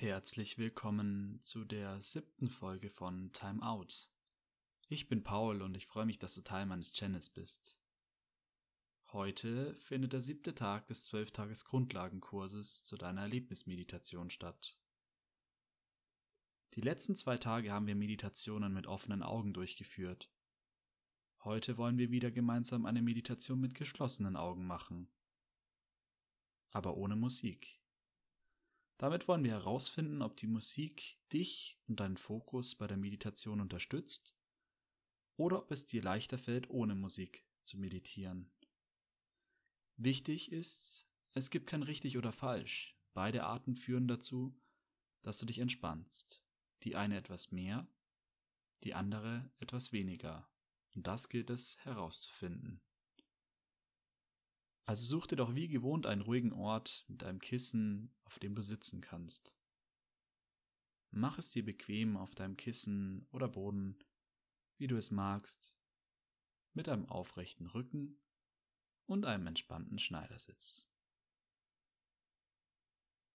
Herzlich willkommen zu der siebten Folge von Time Out. Ich bin Paul und ich freue mich, dass du Teil meines Channels bist. Heute findet der siebte Tag des zwölftages Grundlagenkurses zu deiner Erlebnismeditation statt. Die letzten zwei Tage haben wir Meditationen mit offenen Augen durchgeführt. Heute wollen wir wieder gemeinsam eine Meditation mit geschlossenen Augen machen. Aber ohne Musik. Damit wollen wir herausfinden, ob die Musik dich und deinen Fokus bei der Meditation unterstützt oder ob es dir leichter fällt, ohne Musik zu meditieren. Wichtig ist, es gibt kein richtig oder falsch. Beide Arten führen dazu, dass du dich entspannst. Die eine etwas mehr, die andere etwas weniger. Und das gilt es herauszufinden. Also such dir doch wie gewohnt einen ruhigen Ort mit einem Kissen, auf dem du sitzen kannst. Mach es dir bequem auf deinem Kissen oder Boden, wie du es magst, mit einem aufrechten Rücken und einem entspannten Schneidersitz.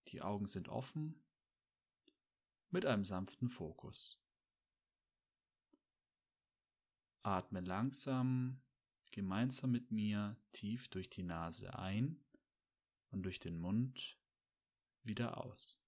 Die Augen sind offen mit einem sanften Fokus. Atme langsam gemeinsam mit mir tief durch die Nase ein und durch den Mund wieder aus.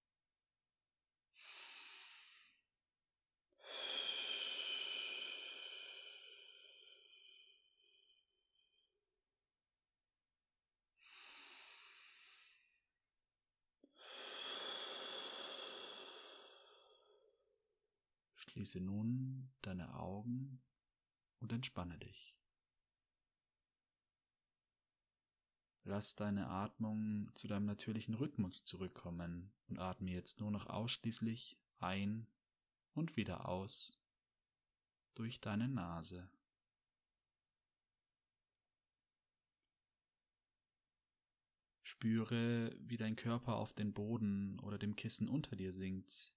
Schließe nun deine Augen und entspanne dich. Lass deine Atmung zu deinem natürlichen Rhythmus zurückkommen und atme jetzt nur noch ausschließlich ein und wieder aus durch deine Nase. Spüre, wie dein Körper auf den Boden oder dem Kissen unter dir sinkt.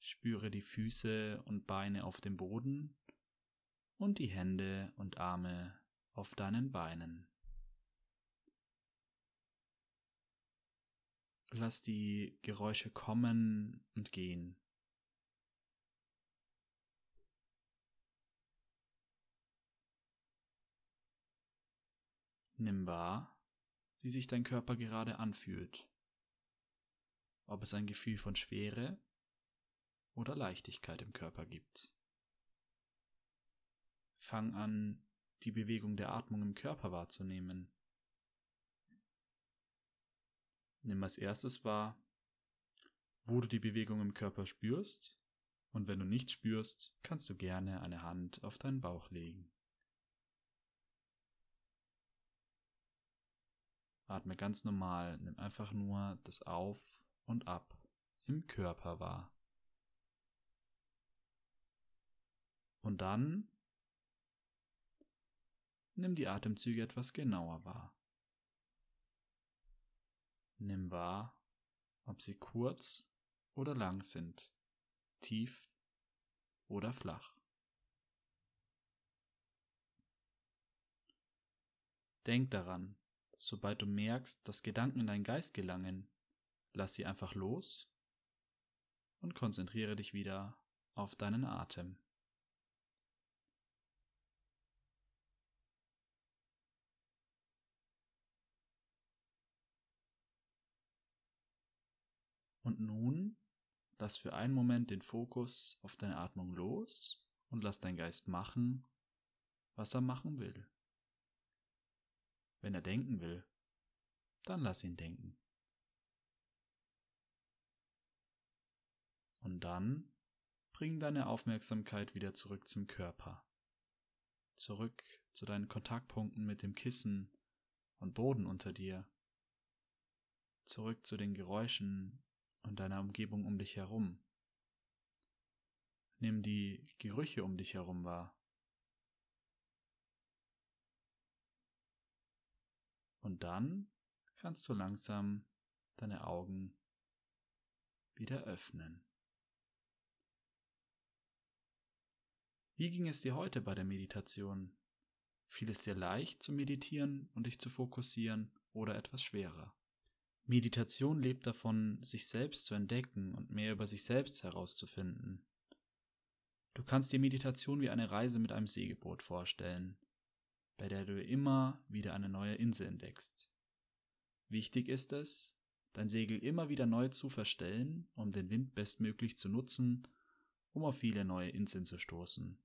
Spüre die Füße und Beine auf dem Boden und die Hände und Arme auf deinen Beinen. Lass die Geräusche kommen und gehen. Nimm wahr, wie sich dein Körper gerade anfühlt. Ob es ein Gefühl von Schwere oder Leichtigkeit im Körper gibt. Fang an, die Bewegung der Atmung im Körper wahrzunehmen. Nimm als erstes wahr, wo du die Bewegung im Körper spürst, und wenn du nicht spürst, kannst du gerne eine Hand auf deinen Bauch legen. Atme ganz normal, nimm einfach nur das Auf und Ab im Körper wahr. Und dann Nimm die Atemzüge etwas genauer wahr. Nimm wahr, ob sie kurz oder lang sind, tief oder flach. Denk daran, sobald du merkst, dass Gedanken in deinen Geist gelangen, lass sie einfach los und konzentriere dich wieder auf deinen Atem. Nun lass für einen Moment den Fokus auf deine Atmung los und lass dein Geist machen, was er machen will. Wenn er denken will, dann lass ihn denken. Und dann bring deine Aufmerksamkeit wieder zurück zum Körper. Zurück zu deinen Kontaktpunkten mit dem Kissen und Boden unter dir. Zurück zu den Geräuschen und deiner Umgebung um dich herum. Nimm die Gerüche um dich herum wahr. Und dann kannst du langsam deine Augen wieder öffnen. Wie ging es dir heute bei der Meditation? Fiel es dir leicht zu meditieren und dich zu fokussieren oder etwas schwerer? Meditation lebt davon, sich selbst zu entdecken und mehr über sich selbst herauszufinden. Du kannst dir Meditation wie eine Reise mit einem Segelboot vorstellen, bei der du immer wieder eine neue Insel entdeckst. Wichtig ist es, dein Segel immer wieder neu zu verstellen, um den Wind bestmöglich zu nutzen, um auf viele neue Inseln zu stoßen.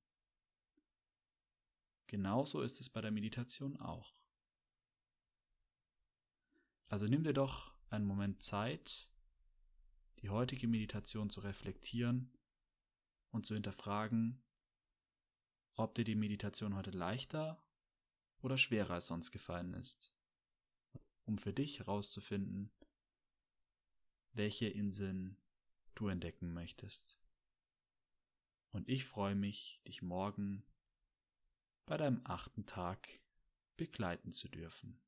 Genauso ist es bei der Meditation auch. Also nimm dir doch einen Moment Zeit, die heutige Meditation zu reflektieren und zu hinterfragen, ob dir die Meditation heute leichter oder schwerer als sonst gefallen ist, um für dich herauszufinden, welche Inseln du entdecken möchtest. Und ich freue mich, dich morgen bei deinem achten Tag begleiten zu dürfen.